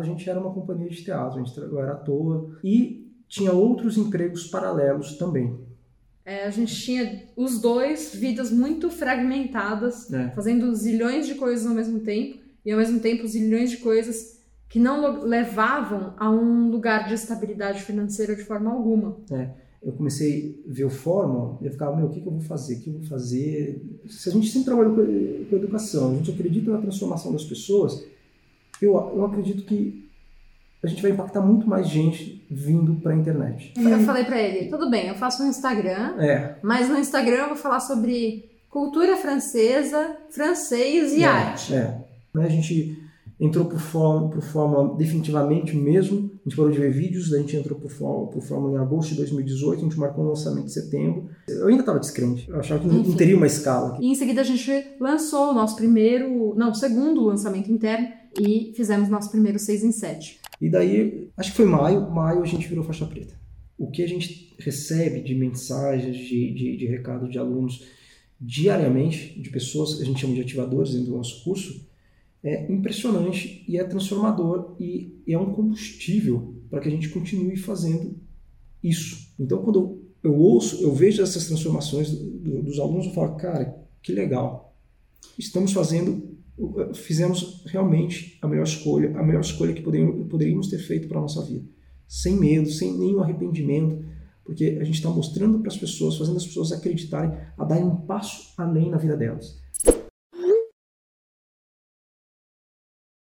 a gente era uma companhia de teatro, a gente era ator e tinha outros empregos paralelos também. É, a gente tinha os dois vidas muito fragmentadas, É. fazendo zilhões de coisas ao mesmo tempo, e ao mesmo tempo zilhões de coisas que não levavam a um lugar de estabilidade financeira de forma alguma. Eu comecei a ver o fórum e eu ficava, meu, o que, que eu vou fazer? O que eu vou fazer? Se a gente sempre trabalhou com educação, a gente acredita na transformação das pessoas, eu, eu acredito que a gente vai impactar muito mais gente vindo para a internet. Eu falei pra ele, tudo bem, eu faço um Instagram, É, mas no Instagram eu vou falar sobre cultura francesa, francês e é, arte. É. Né, A gente entrou por Fórmula, por Fórmula definitivamente mesmo. A gente parou de ver vídeos, daí a gente entrou por Fórmula, por Fórmula em agosto de 2018, a gente marcou o lançamento em setembro. Eu ainda estava descrente, eu achava que não, não Enfim. teria uma escala. E em seguida a gente lançou o nosso primeiro, não, segundo lançamento interno e fizemos nosso primeiro 6 em 7. E daí, acho que foi maio, maio a gente virou faixa preta. O que a gente recebe de mensagens, de, de, de recado de alunos diariamente, de pessoas que a gente chama de ativadores dentro do nosso curso, é impressionante e é transformador e é um combustível para que a gente continue fazendo isso. Então, quando eu ouço, eu vejo essas transformações do- dos alunos, eu falo, cara, que legal. Estamos fazendo, fizemos realmente a melhor escolha, a melhor escolha que poderíamos, poderíamos ter feito para a nossa vida. Sem medo, sem nenhum arrependimento, porque a gente está mostrando para as pessoas, fazendo as pessoas acreditarem, a darem um passo além na vida delas.